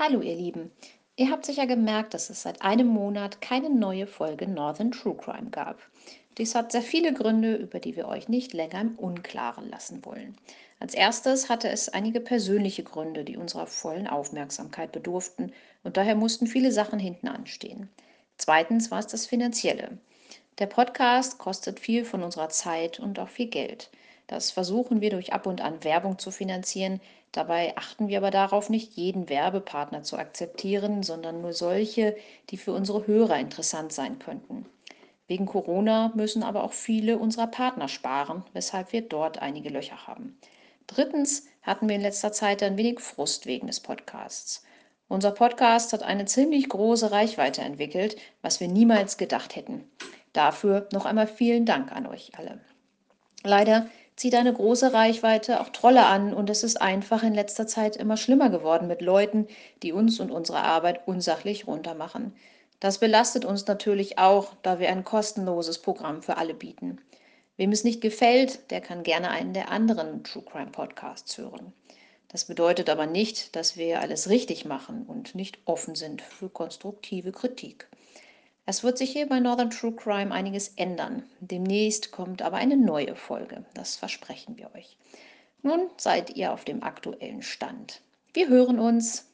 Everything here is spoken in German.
Hallo ihr Lieben. Ihr habt sicher gemerkt, dass es seit einem Monat keine neue Folge Northern True Crime gab. Dies hat sehr viele Gründe, über die wir euch nicht länger im Unklaren lassen wollen. Als erstes hatte es einige persönliche Gründe, die unserer vollen Aufmerksamkeit bedurften und daher mussten viele Sachen hinten anstehen. Zweitens war es das Finanzielle. Der Podcast kostet viel von unserer Zeit und auch viel Geld. Das versuchen wir durch ab und an Werbung zu finanzieren. Dabei achten wir aber darauf, nicht jeden Werbepartner zu akzeptieren, sondern nur solche, die für unsere Hörer interessant sein könnten. Wegen Corona müssen aber auch viele unserer Partner sparen, weshalb wir dort einige Löcher haben. Drittens hatten wir in letzter Zeit ein wenig Frust wegen des Podcasts. Unser Podcast hat eine ziemlich große Reichweite entwickelt, was wir niemals gedacht hätten. Dafür noch einmal vielen Dank an euch alle. Leider zieht eine große Reichweite auch Trolle an und es ist einfach in letzter Zeit immer schlimmer geworden mit Leuten, die uns und unsere Arbeit unsachlich runtermachen. Das belastet uns natürlich auch, da wir ein kostenloses Programm für alle bieten. Wem es nicht gefällt, der kann gerne einen der anderen True Crime Podcasts hören. Das bedeutet aber nicht, dass wir alles richtig machen und nicht offen sind für konstruktive Kritik. Es wird sich hier bei Northern True Crime einiges ändern. Demnächst kommt aber eine neue Folge. Das versprechen wir euch. Nun seid ihr auf dem aktuellen Stand. Wir hören uns.